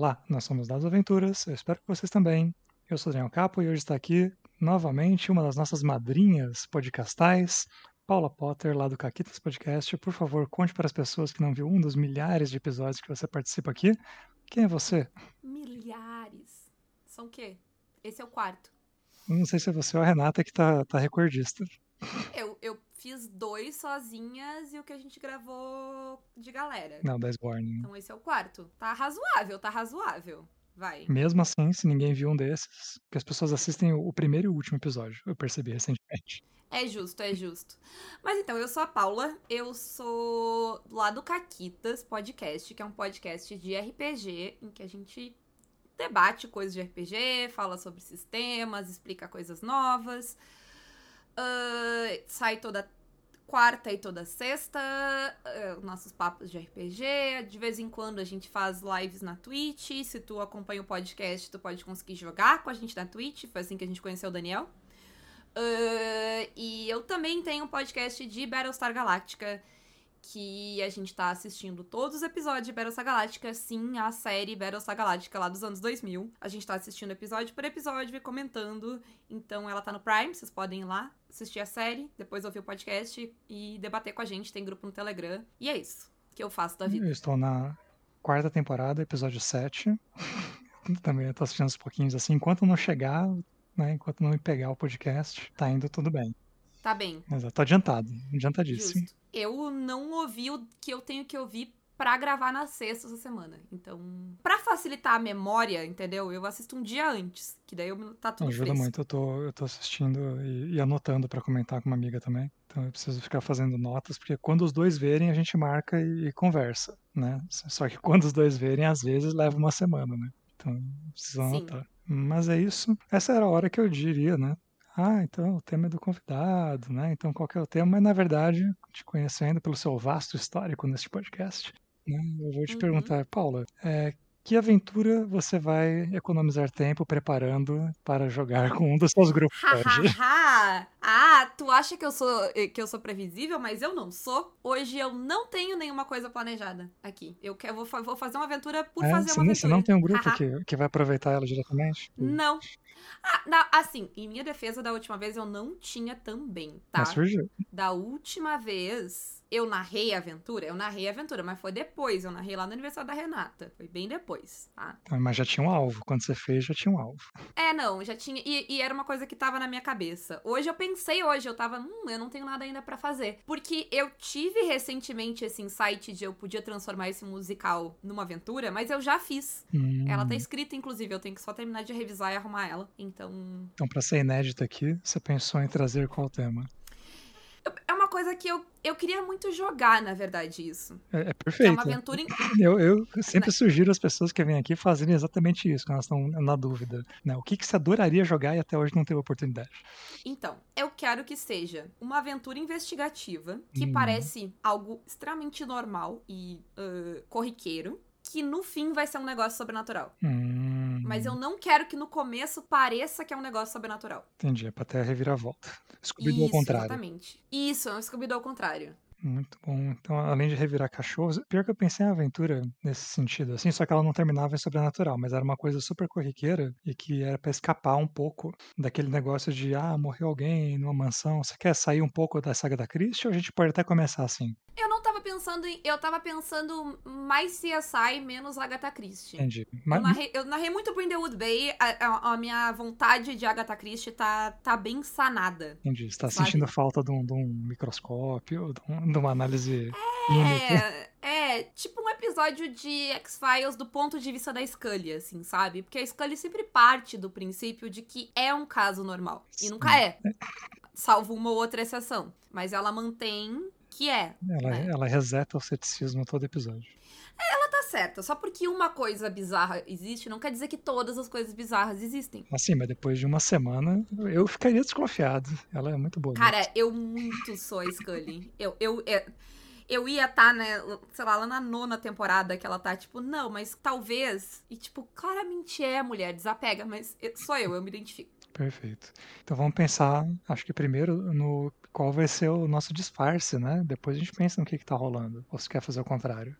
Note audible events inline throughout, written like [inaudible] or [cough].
Olá, nós somos Dados Aventuras, eu espero que vocês também. Eu sou Daniel Capo e hoje está aqui novamente uma das nossas madrinhas podcastais, Paula Potter, lá do Caquitas Podcast. Por favor, conte para as pessoas que não viu um dos milhares de episódios que você participa aqui. Quem é você? Milhares. São o quê? Esse é o quarto. Não sei se é você ou a Renata que tá, tá recordista. Eu, eu fiz dois sozinhas e o que a gente gravou de galera. Não, da Sborn. Então esse é o quarto. Tá razoável, tá razoável. Vai. Mesmo assim, se ninguém viu um desses, que as pessoas assistem o primeiro e o último episódio, eu percebi recentemente. É justo, é justo. Mas então, eu sou a Paula, eu sou lá do Caquitas Podcast, que é um podcast de RPG em que a gente debate coisas de RPG, fala sobre sistemas, explica coisas novas. Uh, sai toda quarta e toda sexta, uh, nossos papos de RPG. De vez em quando a gente faz lives na Twitch. Se tu acompanha o podcast, tu pode conseguir jogar com a gente na Twitch. Foi assim que a gente conheceu o Daniel. Uh, e eu também tenho um podcast de Battlestar Galactica que a gente tá assistindo todos os episódios de Battlestar Galactica, sim, a série Battlestar Galactica lá dos anos 2000. A gente tá assistindo episódio por episódio e comentando. Então ela tá no Prime, vocês podem ir lá assistir a série, depois ouvir o podcast e debater com a gente. Tem grupo no Telegram. E é isso que eu faço da vida. Eu estou na quarta temporada, episódio 7. [laughs] Também tô assistindo uns pouquinhos assim. Enquanto não chegar, né, enquanto não me pegar o podcast, tá indo tudo bem. Tá bem. Exato, tô adiantado, adiantadíssimo. Justo. Eu não ouvi o que eu tenho que ouvir pra gravar na sexta essa semana. Então, pra facilitar a memória, entendeu? Eu assisto um dia antes, que daí eu, tá tudo Ajuda fresco. muito, eu tô, eu tô assistindo e, e anotando pra comentar com uma amiga também. Então eu preciso ficar fazendo notas, porque quando os dois verem, a gente marca e, e conversa, né? Só que quando os dois verem, às vezes leva uma semana, né? Então, preciso Sim. anotar. Mas é isso. Essa era a hora que eu diria, né? Ah, então o tema é do convidado, né? Então qual que é o tema? Mas na verdade, te conhecendo pelo seu vasto histórico neste podcast, né, eu vou te Uhum. perguntar, Paula, é, que aventura você vai economizar tempo preparando para jogar com um dos seus grupos ah, tu acha que eu sou eh, que eu sou previsível, mas eu não sou. Hoje eu não tenho nenhuma coisa planejada aqui. Eu quero, vou, vou fazer uma aventura por É, fazer você, uma aventura. você não tem um grupo que, que vai aproveitar ela diretamente? Não. Ah, na- assim, em minha defesa da última vez eu não tinha também, tá? Mas surgiu. Da última vez eu narrei a aventura, eu narrei a aventura, mas foi depois, eu narrei lá no aniversário da Renata. Foi bem depois, tá? Então, Mas já tinha um alvo. Quando você fez, já tinha um alvo. É, não, já tinha. E, e era uma coisa que tava na minha cabeça. Hoje eu pensei, hoje, eu tava, hum, eu não tenho nada ainda pra fazer. Porque eu tive recentemente esse insight de eu podia transformar esse musical numa aventura, mas eu já fiz. Hum, Ela tá escrita, inclusive, eu tenho que só terminar de revisar e arrumar ela. Então. Então, para ser inédito aqui, você pensou em trazer qual tema? É uma que eu, eu queria muito jogar, na verdade, isso. É, é Que é perfeito. uma aventura. em- [laughs] Eu, eu sempre sugiro às pessoas que vêm aqui fazerem exatamente isso, quando elas estão na dúvida. Né? O que, que você adoraria jogar e até hoje não teve oportunidade? Então, eu quero que seja uma aventura investigativa que Hum. parece algo extremamente normal e ah, corriqueiro, que no fim vai ser um negócio sobrenatural. Hum, Mas eu não quero que no começo pareça que é um negócio sobrenatural. Entendi, é pra ter a reviravolta. [laughs] Scooby-Doo ao contrário. exatamente. Isso, é um Scooby-Doo ao contrário. Muito bom. Então, além de revirar cachorros, pior que eu pensei em aventura nesse sentido, assim, só que ela não terminava em sobrenatural, mas era uma coisa super corriqueira e que era pra escapar um pouco daquele negócio de, ah, morreu alguém numa mansão. Você quer sair um pouco da saga da Christie ou a gente pode até começar assim? Eu não pensando em. Eu tava pensando mais CSI, menos Agatha Christie. Entendi. Eu Mas, narrei, eu narrei muito Brindlewood Bay, a, a- a minha vontade de Agatha Christie tá, tá bem sanada. entendi. Você tá sabe? sentindo falta de um, de um microscópio, de, um- de uma análise. É, é, tipo um episódio de X-Files do ponto de vista da Scully, assim, sabe? Porque a Scully sempre parte do princípio de que é um caso normal. E nunca é. Salvo uma ou outra exceção. Mas ela mantém que é. Ela, né? ela reseta o ceticismo todo episódio. Tá certa. Só porque uma coisa bizarra existe, não quer dizer que todas as coisas bizarras existem. Assim, mas depois de uma semana, eu ficaria desconfiado. Ela é muito boa. Cara, eu muito sou a Scully. Eu, eu, eu, eu ia estar, né, sei lá, lá na nona temporada que ela tá, tipo, não, mas talvez. E, tipo, claramente é mulher, desapega, mas sou eu, eu me identifico. Perfeito. Então vamos pensar, acho que primeiro no qual vai ser o nosso disfarce, né? Depois a gente pensa no que, que tá rolando. Ou você quer fazer o contrário?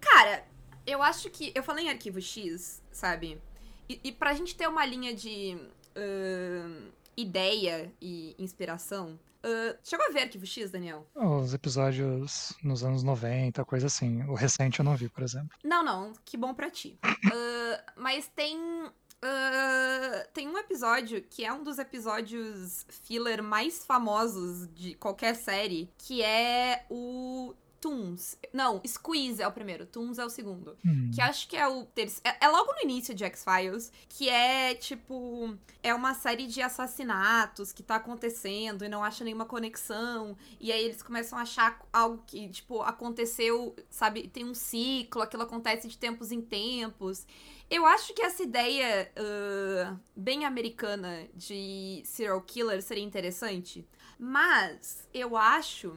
Cara, Eu acho que. Eu falei em arquivo X, sabe? E, e pra gente ter uma linha de uh, ideia e inspiração. Uh, chegou a ver Arquivo X, Daniel? Os episódios nos anos 90, coisa assim. O recente eu não vi, por exemplo. Não, não. Que bom pra ti. Uh, mas tem Uh, tem um episódio que é um dos episódios filler mais famosos de qualquer série, que é o Toons. Não, Squeeze é o primeiro, Toons é o segundo. Hum. Que acho que é o terceiro. É, é, logo no início de X-Files, que é tipo. É uma série de assassinatos que tá acontecendo e não acha nenhuma conexão. E aí eles começam a achar algo que, tipo, aconteceu, sabe? Tem um ciclo, aquilo acontece de tempos em tempos. Eu acho que essa ideia uh, bem americana de serial killer seria interessante. Mas eu acho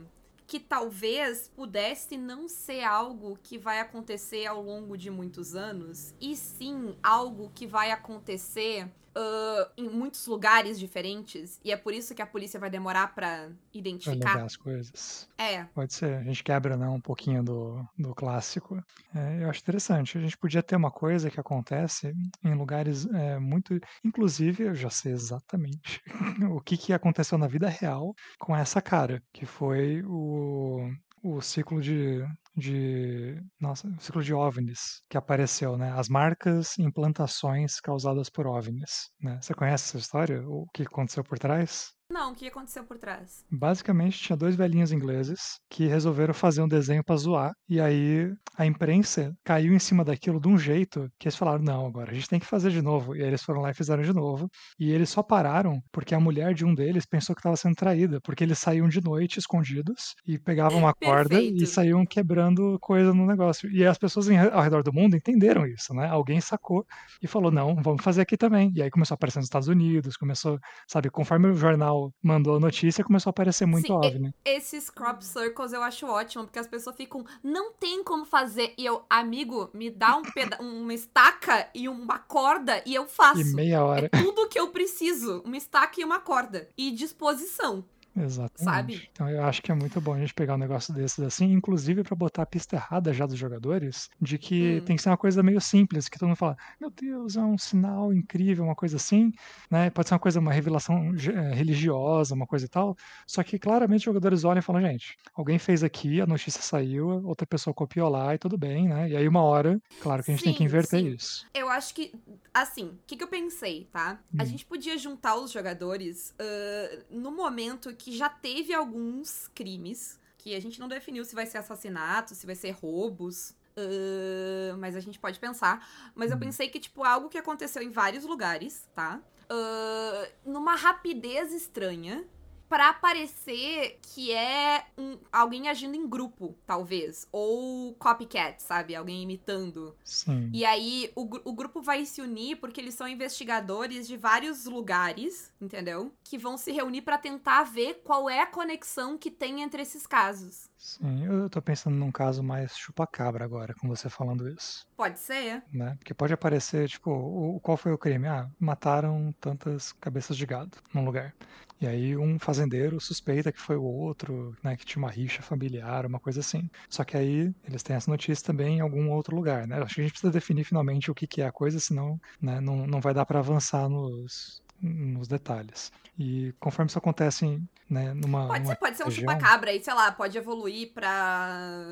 que talvez pudesse não ser algo que vai acontecer ao longo de muitos anos, e sim algo que vai acontecer uh, em muitos lugares diferentes, e é por isso que a polícia vai demorar para identificar. Pra as coisas. É. Pode ser. A gente quebra né, um pouquinho do, do clássico. É, eu acho interessante. A gente podia ter uma coisa que acontece em lugares é, muito. Inclusive, eu já sei exatamente [laughs] o que, que aconteceu na vida real com essa cara, que foi o, o ciclo de, de nossa, ciclo de OVNIs que apareceu, né? As marcas e implantações causadas por OVNIs, né? Você conhece essa história? O que aconteceu por trás? Não, o que aconteceu por trás? Basicamente, tinha dois velhinhos ingleses que resolveram fazer um desenho para zoar. E aí a imprensa caiu em cima daquilo de um jeito que eles falaram: não, agora a gente tem que fazer de novo. E aí eles foram lá e fizeram de novo. E eles só pararam porque a mulher de um deles pensou que estava sendo traída, porque eles saíam de noite escondidos e pegavam uma corda Perfeito. e saíam quebrando coisa no negócio. E as pessoas ao redor do mundo entenderam isso, né? Alguém sacou e falou: não, vamos fazer aqui também. E aí começou a aparecer nos Estados Unidos, começou, sabe, conforme o jornal mandou a notícia, começou a aparecer muito Sim, OVNI. Esses crop circles eu acho ótimo, porque as pessoas ficam, não tem como fazer. E eu, amigo, me dá um peda [laughs] uma estaca e uma corda e eu faço. E meia hora. É tudo que eu preciso. Uma estaca e uma corda. E disposição. Exatamente. Sabe? Então eu acho que é muito bom a gente pegar um negócio desses assim, inclusive para botar a pista errada já dos jogadores, de que Hum. tem que ser uma coisa meio simples, que todo mundo fala, meu Deus, é um sinal incrível, uma coisa assim, né? Pode ser uma coisa, uma revelação eh, religiosa, uma coisa e tal. Só que claramente os jogadores olham e falam, gente, alguém fez aqui, a notícia saiu, outra pessoa copiou lá e tudo bem, né? E aí uma hora, claro que a gente tem que Sim, inverter sim. isso. Eu acho que, assim, o que, que eu pensei, tá? A Hum. gente podia juntar os jogadores ah, no momento que já teve alguns crimes, que a gente não definiu se vai ser assassinato, se vai ser roubos. ah, mas a gente pode pensar. Mas eu Hum. pensei que, tipo, algo que aconteceu em vários lugares, tá? Ah, numa rapidez estranha. Pra parecer que é um- alguém agindo em grupo, talvez. Ou copycat, sabe? Alguém imitando. Sim. E aí o, o grupo vai se unir porque eles são investigadores de vários lugares, entendeu? Que vão se reunir pra tentar ver qual é a conexão que tem entre esses casos. Sim, eu tô pensando num caso mais chupa-cabra agora, com você falando isso. Pode ser? né? Porque pode aparecer, tipo, o, qual foi o crime? Ah, mataram tantas cabeças de gado num lugar. E aí um fazendeiro suspeita que foi o outro, né, que tinha uma rixa familiar, uma coisa assim. Só que aí eles têm essa notícia também em algum outro lugar, né? Acho que a gente precisa definir finalmente o que, que é a coisa, senão né, não, não vai dar para avançar nos, nos detalhes. E conforme isso acontece em, né, numa, Pode ser, pode ser um chupacabra e, sei lá, pode evoluir pra.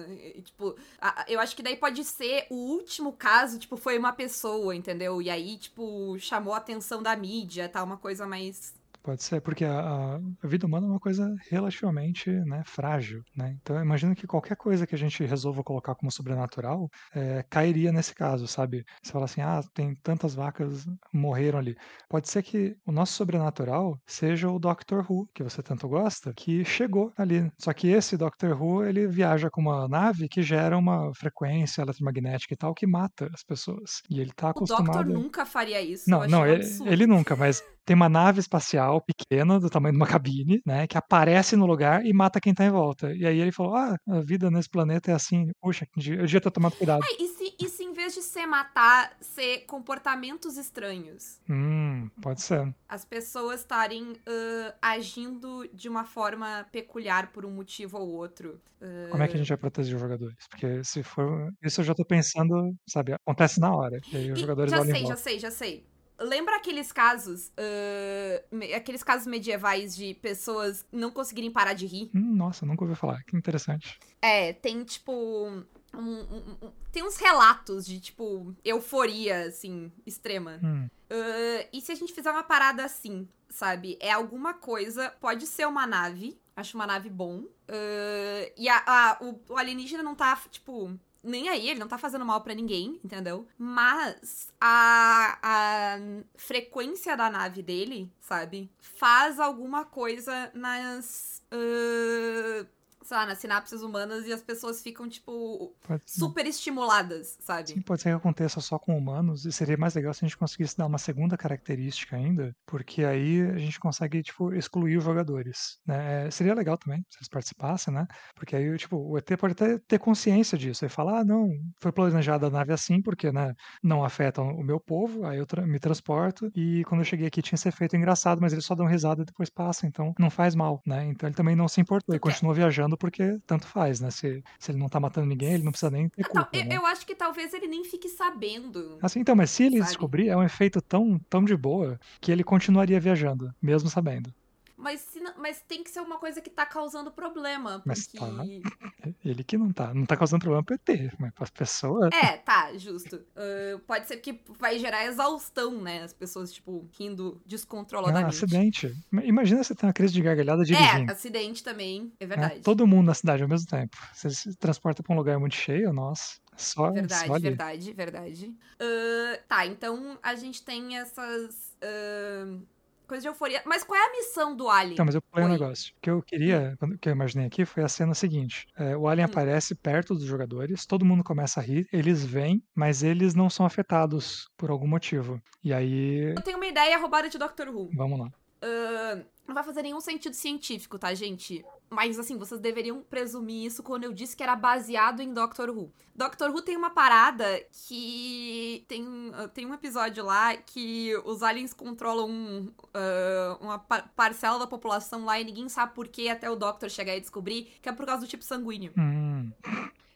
Tipo, a- eu acho que daí pode ser o último caso, tipo, foi uma pessoa, entendeu? E aí, tipo, chamou a atenção da mídia, tá? Uma coisa mais. Pode ser, porque a, a- vida humana é uma coisa relativamente né, frágil, né? Então eu imagino que qualquer coisa que a gente resolva colocar como sobrenatural é, cairia nesse caso, sabe? Você fala assim, ah, tem tantas vacas morreram ali. Pode ser que o nosso sobrenatural seja o Doctor Who, que você tanto gosta, que chegou ali. Só que esse Doctor Who, ele viaja com uma nave que gera uma frequência eletromagnética e tal que mata as pessoas. E ele tá O acostumado... Doctor nunca faria isso. Não, não, ele, ele nunca, mas tem uma nave espacial pequena, do tamanho de uma cabine, né, que aparece no lugar e mata quem tá em volta. E aí ele falou: Ah, a vida nesse planeta é assim. Puxa, eu devia ter tomado cuidado. Ai, e se, e se em vez de ser matar, ser comportamentos estranhos? Hum, pode ser. As pessoas estarem uh, agindo de uma forma peculiar por um motivo ou outro. Uh... Como é que a gente vai proteger os jogadores? Porque se for. Isso eu já tô pensando, sabe, acontece na hora. E aí os E jogadores já olham sei, já sei, já sei. Lembra aqueles casos, uh, me- aqueles casos medievais de pessoas não conseguirem parar de rir? Hum, nossa, nunca ouvi falar. Que interessante. É, tem tipo. um- um- um- tem uns relatos de, tipo, euforia, assim, extrema. Hum, Uh, e se a gente fizer uma parada assim, sabe? É alguma coisa, pode ser uma nave, acho uma nave bom. Uh, e a, a- o, o alienígena não tá, tipo, nem aí, ele não tá fazendo mal pra ninguém, entendeu? Mas a, a frequência da nave dele, sabe? Faz alguma coisa nas. Uh, sei lá, nas sinapses humanas e as pessoas ficam, tipo, super estimuladas, sabe? Sim, pode ser que aconteça só com humanos, e seria mais legal se a gente conseguisse dar uma segunda característica ainda, porque aí a gente consegue, tipo, excluir os jogadores, né? É, seria legal também, se eles participassem, né? Porque aí, tipo, o ET pode até ter consciência disso, e falar, ah, não, foi planejada a nave assim, porque, né, não afeta o meu povo, aí eu tra- me transporto, e quando eu cheguei aqui tinha esse efeito engraçado, mas eles só dão risada e depois passa, então não faz mal, né? Então ele também não se importou, quer- continua viajando porque tanto faz, né? Se, se ele não tá matando ninguém, ele não precisa nem ter Tal- culpa, eu, né? eu acho que talvez ele nem fique sabendo. Assim, então, mas se ele Sabe? descobrir, é um efeito tão, tão de boa que ele continuaria viajando, mesmo sabendo. Mas, se mas tem que ser uma coisa que tá causando problema. Mas Porque. tá. Ele que não tá. Não tá causando problema pro ET, mas pras pessoas. É, tá, justo. Ah, pode ser que vai gerar exaustão, né? As pessoas, tipo, rindo Ah, descontroladamente. acidente. Imagina você ter uma crise de gargalhada é, dirigindo. acidente também, é né? verdade. Todo mundo na cidade ao mesmo tempo. Você se transporta pra um lugar muito cheio, nossa. Só, Verdade, só ali. verdade, verdade. Ah, tá, então a gente tem essas ah, coisas de euforia. Mas qual é a missão do Alien? Então, mas eu pulei um negócio. O que eu queria, quando- o que eu imaginei aqui foi a cena seguinte: é, o Alien Hum. aparece perto dos jogadores, todo mundo começa a rir, eles vêm, mas eles não são afetados por algum motivo. E aí, Eu tenho uma ideia roubada de Doctor Who. vamos lá. Ah, não vai fazer nenhum sentido científico, tá, gente? Mas assim, vocês deveriam presumir isso quando eu disse que era baseado em Doctor Who. Doctor Who tem uma parada que. Tem, ah, tem um episódio lá que os aliens controlam ah, uma par- parcela da população lá e ninguém sabe por que até o Doctor chegar e descobrir que é por causa do tipo sanguíneo. Hum,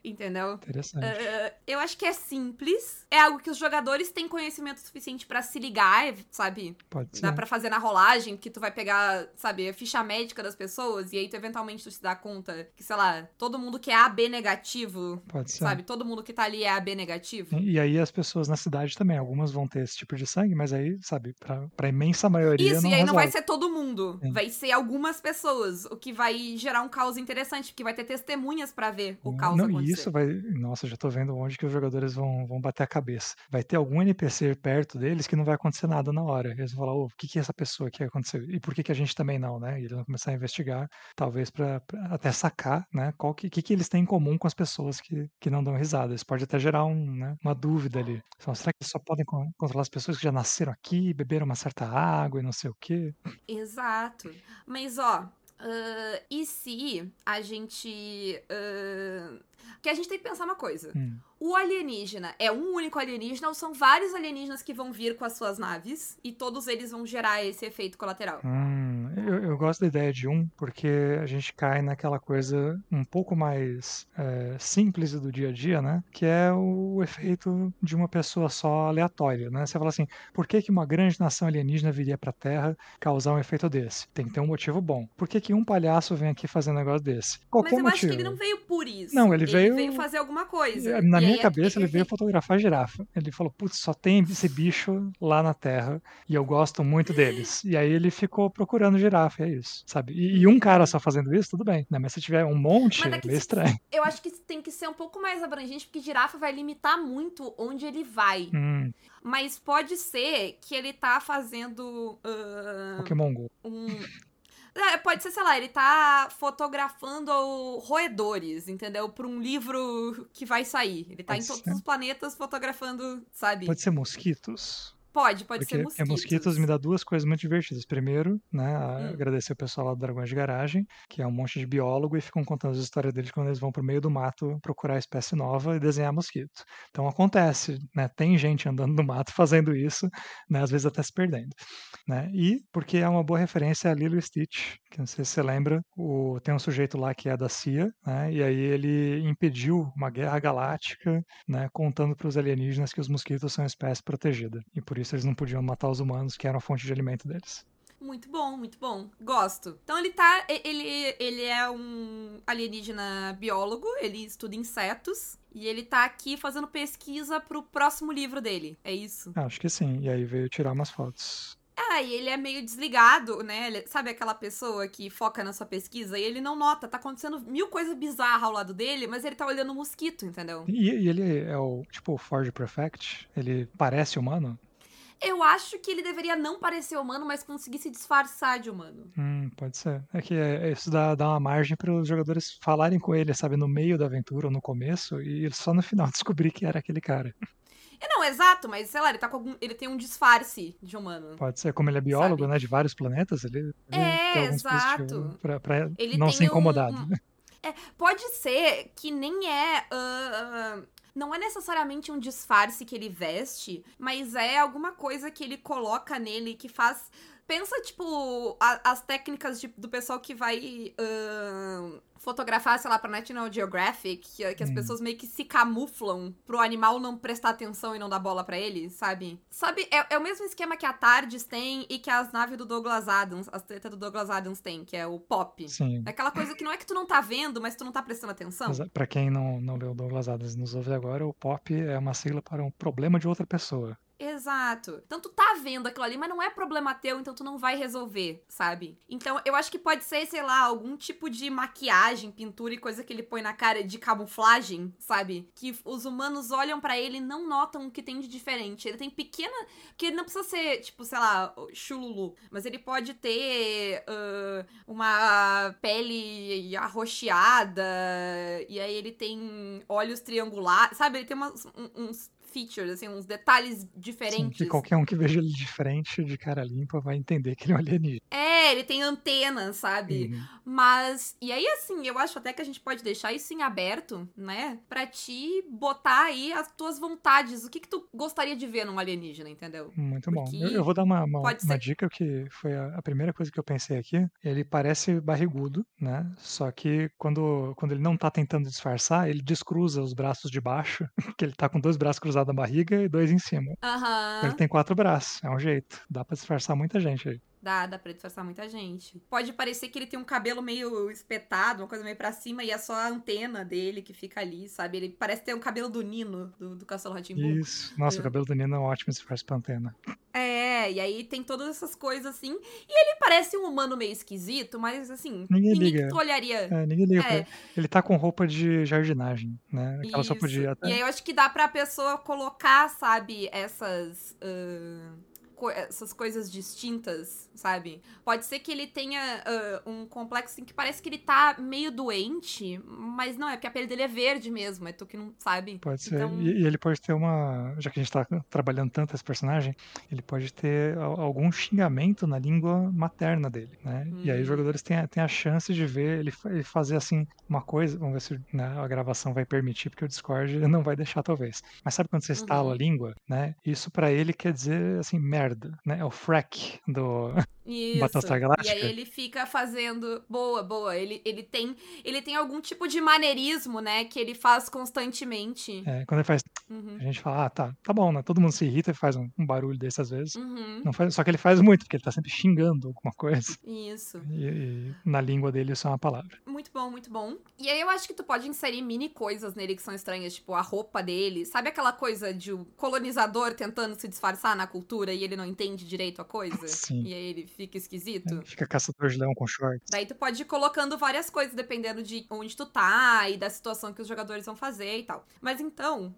Entendeu? interessante. Ah, eu acho que é simples. É algo que os jogadores têm conhecimento suficiente pra se ligar, sabe? Pode ser. Dá pra fazer na rolagem, que tu vai pegar, sabe, a ficha médica das pessoas, e aí tu eventualmente tu se dá conta que, sei lá, todo mundo que é AB negativo, Pode ser. sabe? Todo mundo que tá ali é AB negativo. E e aí as pessoas na cidade também, algumas vão ter esse tipo de sangue, mas aí, sabe, pra, pra imensa maioria Isso, não e aí não vai resolve. ser todo mundo. Sim. Vai ser algumas pessoas, o que vai gerar um caos interessante, porque vai ter testemunhas pra ver o caos Não, e isso vai. Nossa, já tô vendo onde que os jogadores vão, vão bater a cabeça. Vai ter algum NPC perto deles que não vai acontecer nada na hora. Eles vão falar, o que que essa pessoa aqui aconteceu? E por que que a gente também não, né? E eles vão começar a investigar, talvez pra, pra até sacar, né? Qual que, que que eles têm em comum com as pessoas que, que não dão risada. Isso pode até gerar um, né, uma dúvida ali. Então, será que eles só podem con- controlar as pessoas que já nasceram aqui, beberam uma certa água e não sei o quê? Exato. Mas, ó, ah, e se a gente. ah, que a gente tem que pensar uma coisa. Hum. O alienígena é um único alienígena ou são vários alienígenas que vão vir com as suas naves e todos eles vão gerar esse efeito colateral? Hum, eu, eu gosto da ideia de um, porque a gente cai naquela coisa um pouco mais é, simples do dia a dia, né? Que é o efeito de uma pessoa só aleatória, né? Você fala assim, por que, que uma grande nação alienígena viria pra Terra causar um efeito desse? Tem que ter um motivo bom. Por que, que um palhaço vem aqui fazer um negócio desse? Qualquer Mas eu acho motivo. que ele não veio por isso. Não, ele veio- veio fazer alguma coisa. Na E minha aí, cabeça, ele veio ele- fotografar girafa. Ele falou, putz, só tem esse bicho lá na Terra e eu gosto muito deles. [laughs] E aí ele ficou procurando girafa, é isso, sabe? E, e um cara só fazendo isso, tudo bem, né? Mas se tiver um monte, é é que meio estranho. [laughs] Eu acho que tem que ser um pouco mais abrangente, porque girafa vai limitar muito onde ele vai. Hum, Mas pode ser que ele tá fazendo. ah, Pokémon Go. um. É, pode ser, sei lá, ele tá fotografando roedores, entendeu? Pra um livro que vai sair. Ele tá Pode em todos ser. os planetas fotografando, sabe? Pode ser mosquitos. Pode, pode Porque ser é mosquitos. mosquitos me dá duas coisas muito divertidas. Primeiro, né, Hum. agradecer o pessoal lá do Dragões de Garagem, que é um monte de biólogo e ficam contando as histórias deles quando eles vão pro meio do mato procurar espécie nova e desenhar mosquito. Então acontece, né? Tem gente andando no mato [laughs] fazendo isso, né? Às vezes até se perdendo, né? E porque é uma boa referência a Lilo Stitch, que não sei se você lembra, o, tem um sujeito lá que é da CIA, né? E aí ele impediu uma guerra galáctica, né? Contando para os alienígenas que os mosquitos são espécie protegida e por isso eles não podiam matar os humanos, que eram a fonte de alimento deles. Muito bom, muito bom. Gosto. Então ele tá. Ele, ele é um alienígena biólogo, ele estuda insetos. E ele tá aqui fazendo pesquisa pro próximo livro dele. É isso? Acho que sim. E aí veio tirar umas fotos. Ah, e ele é meio desligado, né? Ele- sabe aquela pessoa que foca na sua pesquisa e ele não nota, tá acontecendo mil coisas bizarras ao lado dele, mas ele tá olhando o mosquito, entendeu? E, e ele é o tipo o Ford Prefect? Ele parece humano? Eu acho que ele deveria não parecer humano, mas conseguir se disfarçar de humano. Hum, pode ser. É que é- isso dá, dá uma margem para os jogadores falarem com ele, sabe, no meio da aventura ou no começo, e só no final [laughs] descobrir que era aquele cara. É, não, exato, mas sei lá, ele tá com algum. Ele tem um disfarce de humano. Pode ser, como ele é biólogo, Sabe? né, de vários planetas, ele, ele É, algum exato. pra, pra Ele não ser incomodado. um- É, pode ser que nem é. ah, ah, não é necessariamente um disfarce que ele veste, mas é alguma coisa que ele coloca nele que faz. Pensa, tipo, a- as técnicas de- do pessoal que vai ah, fotografar, sei lá, pra National Geographic, que, que as Hum. pessoas meio que se camuflam pro animal não prestar atenção e não dar bola pra ele, sabe? Sabe, é, é o mesmo esquema que a Tardes tem e que as naves do Douglas Adams, as tretas do Douglas Adams tem, que é o pop. Sim. É aquela coisa que não é que tu não tá vendo, mas tu não tá prestando atenção. Mas, Pra quem não, não leu Douglas Adams e nos ouve agora, o POP é uma sigla para um problema de outra pessoa. Exato. Então tu tá vendo aquilo ali, mas não é problema teu, então tu não vai resolver, sabe? Então eu acho que pode ser, sei lá, algum tipo de maquiagem, pintura e coisa que ele põe na cara de camuflagem, sabe? Que os humanos olham pra ele e não notam o que tem de diferente. Ele tem pequena. Porque ele não precisa ser, tipo, sei lá, chululu. Mas ele pode ter ah, uma pele arroxeada. E aí ele tem olhos triangulares. Sabe? Ele tem uns features, assim, uns detalhes Sim, diferentes. que qualquer um que veja ele de frente, de cara limpa, vai entender que ele é um alienígena. É, ele tem antenas, sabe? Uhum. Mas, e aí assim, eu acho até que a gente pode deixar isso em aberto, né? Pra te botar aí as tuas vontades. O que que tu gostaria de ver num alienígena, entendeu? Muito bom. Porque Eu, eu vou dar uma, uma, uma dica que foi a, a primeira coisa que eu pensei aqui. Ele parece barrigudo, né? Só que quando, quando ele não tá tentando disfarçar, ele descruza os braços de baixo, [laughs] que ele tá com dois braços cruzados na barriga e dois em cima. Aham. Ele tem quatro braços, é um jeito. Dá pra disfarçar muita gente aí. Dá, dá pra disfarçar muita gente. Pode parecer que ele tem um cabelo meio espetado, uma coisa meio pra cima, e é só a antena dele que fica ali, sabe? Ele parece ter um cabelo do Nino, do, do Castelo Ratimbu. Isso. Nossa, o É. cabelo do Nino é ótimo disfarce pra antena. É, e aí tem todas essas coisas assim. E ele parece um humano meio esquisito, mas assim, Ninguém ninguém tu olharia. É, ninguém liga É. ele. Tá com roupa de jardinagem, né? Aquela roupa de Isso. até. E aí eu acho que dá pra pessoa colocar, sabe, essas. ah, co- essas coisas distintas, sabe? Pode ser que ele tenha ah, um complexo assim, que parece que ele tá meio doente, mas não, é porque a pele dele é verde mesmo, é tu que não sabe. Pode ser. Então- E, e ele pode ter uma. Já que a gente tá trabalhando tanto esse personagem, ele pode ter al- algum xingamento na língua materna dele, né? E aí os Hum. jogadores têm, a- têm a chance de ver ele, ele fazer assim uma coisa. Vamos ver se né, a gravação vai permitir, porque o Discord [laughs] não vai deixar, talvez. Mas sabe quando você estala Uhum. a língua, né? Isso pra ele quer dizer assim, merda, né? É o frack do. [laughs] Isso. Battlestar E Galactica? aí ele fica fazendo. Boa, boa. Ele, ele tem. Ele tem algum tipo de maneirismo, né? Que ele faz constantemente. é, quando ele faz. Uhum. A gente fala, ah, tá, tá bom, né? Todo mundo se irrita e faz um, um barulho desse às vezes. Uhum. Não faz, só que ele faz muito, porque ele tá sempre xingando alguma coisa. Isso. E, e na língua dele isso é uma palavra. Muito bom, muito bom. E aí eu acho que tu pode inserir mini coisas nele que são estranhas, tipo a roupa dele. Sabe aquela coisa de um colonizador tentando se disfarçar na cultura e ele não entende direito a coisa? [laughs] Sim. E aí ele fica esquisito? Fica caçador de leão com shorts. Daí tu pode ir colocando várias coisas, dependendo de onde tu tá e da situação que os jogadores vão fazer e tal. Mas então,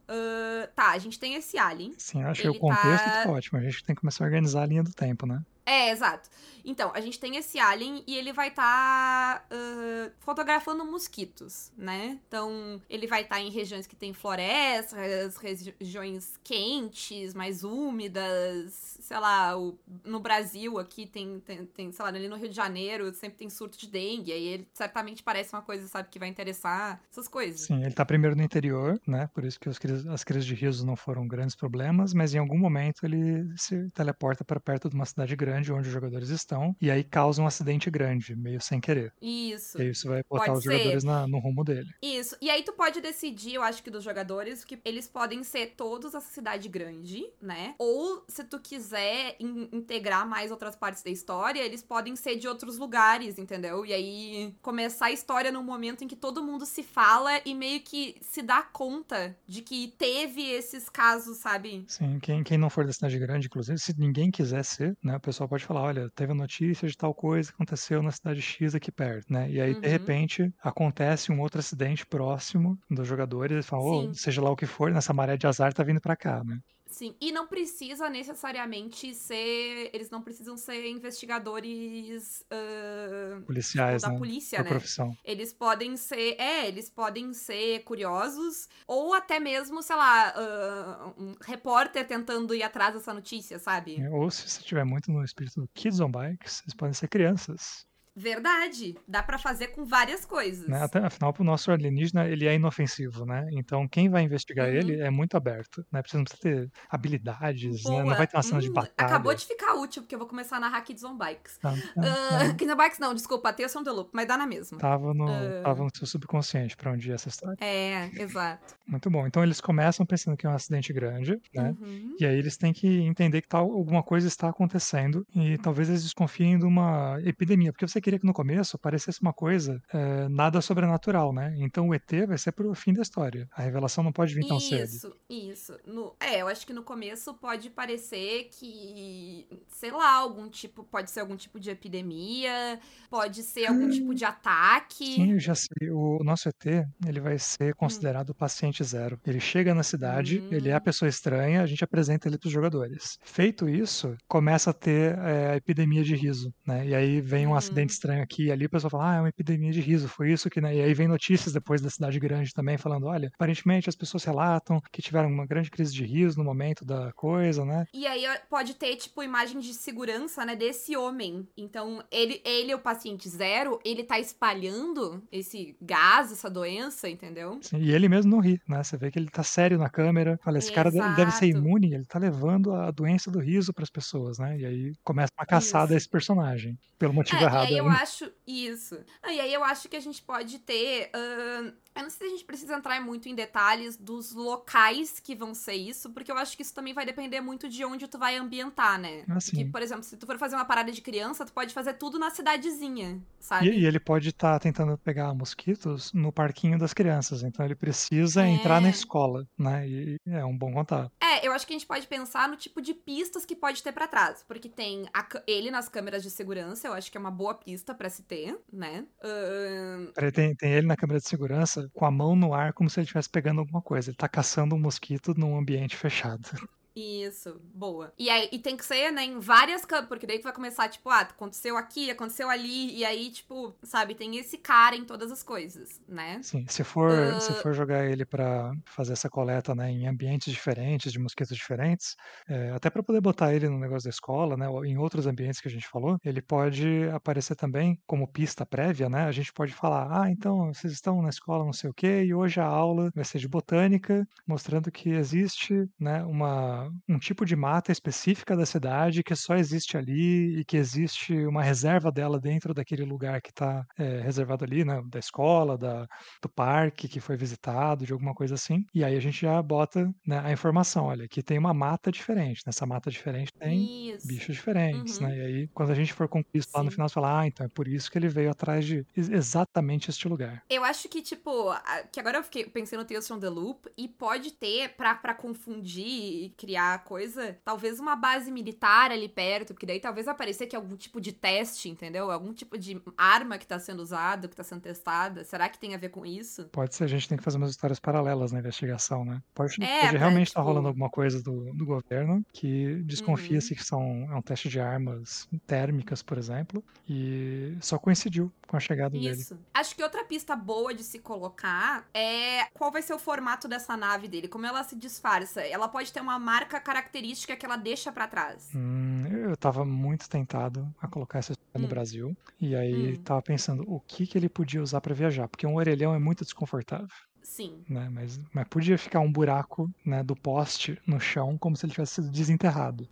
tá, a gente tem esse alien. Sim, eu acho que o contexto tá- tá ótimo. A gente tem que começar a organizar a linha do tempo, né? É, exato. Então, a gente tem esse alien e ele vai estar tá, uh, fotografando mosquitos, né? Então, ele vai estar tá em regiões que tem florestas, regiões quentes, mais úmidas, sei lá, o, no Brasil aqui tem, tem, tem, sei lá, ali no Rio de Janeiro sempre tem surto de dengue, aí ele certamente parece uma coisa, sabe, que vai interessar, essas coisas. Sim, ele tá primeiro no interior, né? Por isso que os, as crises de riso não foram grandes problemas, mas em algum momento ele se teleporta para perto de uma cidade grande onde os jogadores estão, e aí causa um acidente grande, meio sem querer. Isso. E isso vai botar pode os ser. jogadores na, no rumo dele. Isso. E aí tu pode decidir, eu acho que dos jogadores, que eles podem ser todos essa cidade grande, né? Ou se tu quiser in integrar mais outras partes da história, eles podem ser de outros lugares, entendeu? E aí começar a história num momento em que todo mundo se fala e meio que se dá conta de que teve esses casos, sabe? Sim, quem, quem não for da cidade grande, inclusive, se ninguém quiser ser, né? O pessoal pode falar, olha, teve a notícia de tal coisa que aconteceu na cidade X aqui perto, né? E aí, uhum. de repente, acontece um outro acidente próximo dos jogadores e falam, oh, seja lá o que for, nessa maré de azar tá vindo para cá, né? Sim, e não precisa necessariamente ser. Eles não precisam ser investigadores. Uh, Policiais, da né? polícia, da né? Profissão. Eles podem ser. É, eles podem ser curiosos, ou até mesmo, sei lá, uh, um repórter tentando ir atrás dessa notícia, sabe? Ou se você estiver muito no espírito do Kids on Bikes, eles podem ser crianças. Verdade. Dá para fazer com várias coisas. Né? Até, afinal, pro nosso alienígena, ele é inofensivo, né? Então, quem vai investigar uhum. ele é muito aberto, né? Precisa, não precisa ter habilidades, né? Não vai ter uma cena hum, de batalha. Acabou de ficar útil, porque eu vou começar a narrar Kids on Bikes. Ah, ah, [laughs] uh, Kids on Bikes não, desculpa, Tales from the Loop, mas dá na mesma. Tava no, uh... tava no seu subconsciente pra onde ia essa história. É, exato. Muito bom. Então, eles começam pensando que é um acidente grande, né? Uhum. E aí eles têm que entender que tal, alguma coisa está acontecendo e talvez eles desconfiem de uma epidemia, porque você queria que no começo parecesse uma coisa é, nada sobrenatural, né? Então o ET vai ser pro fim da história. A revelação não pode vir tão isso, cedo. Isso, isso. É, eu acho que no começo pode parecer que, sei lá, algum tipo, pode ser algum tipo de epidemia, pode ser algum tipo de ataque. Sim, eu já sei. O nosso ET, ele vai ser hum. considerado hum. paciente zero. Ele chega na cidade, hum. ele é a hum. pessoa estranha, a gente apresenta ele pros jogadores. Feito isso, começa a ter é, a epidemia de riso, né? E aí vem um hum. acidente estranho aqui e ali, o pessoal fala, ah, é uma epidemia de riso, foi isso que, né? E aí vem notícias depois da cidade grande também falando, olha, aparentemente as pessoas relatam que tiveram uma grande crise de riso no momento da coisa, né? E aí pode ter, tipo, imagem de segurança, né, desse homem. Então, ele, ele o paciente zero, ele tá espalhando esse gás, essa doença, entendeu? Sim, e ele mesmo não ri, né? Você vê que ele tá sério na câmera, fala, esse Exato. cara deve ser imune, ele tá levando a doença do riso para as pessoas, né? E aí começa uma caçada a esse personagem, pelo motivo é, errado. E aí eu acho isso. Ah, e aí eu acho que a gente pode ter. Uh, eu não sei se a gente precisa entrar muito em detalhes dos locais que vão ser isso, porque eu acho que isso também vai depender muito de onde tu vai ambientar, né? Porque, por exemplo, se tu for fazer uma parada de criança, tu pode fazer tudo na cidadezinha, sabe? E, e ele pode estar tá tentando pegar mosquitos no parquinho das crianças, então ele precisa é... entrar na escola, né? E é um bom contato. É, eu acho que a gente pode pensar no tipo de pistas que pode ter para trás, porque tem a, ele nas câmeras de segurança, eu acho que é uma boa pista para se ter, né? Uh... Tem, tem ele na câmera de segurança com a mão no ar como se ele estivesse pegando alguma coisa. Ele tá caçando um mosquito num ambiente fechado. Isso, boa. E aí, e tem que ser, né, em várias câmeras, porque daí tu vai começar, tipo, ah, aconteceu aqui, aconteceu ali, e aí, tipo, sabe, tem esse cara em todas as coisas, né? Sim, se for, uh... se for jogar ele para fazer essa coleta, né, em ambientes diferentes, de mosquitos diferentes, é, até para poder botar ele no negócio da escola, né, ou em outros ambientes que a gente falou, ele pode aparecer também como pista prévia, né? A gente pode falar, ah, então, vocês estão na escola não sei o quê, e hoje a aula vai ser de botânica, mostrando que existe, né, uma um tipo de mata específica da cidade que só existe ali e que existe uma reserva dela dentro daquele lugar que está é, reservado ali, né, da escola, da, do parque que foi visitado, de alguma coisa assim. E aí a gente já bota né, a informação, olha, que tem uma mata diferente. Nessa mata diferente tem isso. bichos diferentes, né? uhum. né? E aí quando a gente for isso lá no final, você fala, ah, então é por isso que ele veio atrás de exatamente este lugar. Eu acho que, tipo, que agora eu fiquei pensando no Tales from the Loop e pode ter, pra, pra confundir e criar criar coisa, talvez uma base militar ali perto, porque daí talvez aparecer que algum tipo de teste, entendeu? Algum tipo de arma que tá sendo usada, que tá sendo testada. Será que tem a ver com isso? Pode ser, a gente tem que fazer umas histórias paralelas na investigação, né? Pode, É, pode pra, realmente estar tipo- rolando alguma coisa do, do governo que desconfia-se Uhum. que são, é um teste de armas térmicas, por exemplo, e só coincidiu com a chegada dele. Isso. Acho que outra pista boa de se colocar é qual vai ser o formato dessa nave dele, como ela se disfarça. Ela pode ter uma marca característica que ela deixa pra trás. Hum, eu tava muito tentado a colocar essa história no Hum. Brasil. E aí Hum. tava pensando o que que ele podia usar pra viajar, porque um orelhão é muito desconfortável, Sim. né? Mas, mas podia ficar um buraco, né, do poste no chão, como se ele tivesse sido desenterrado.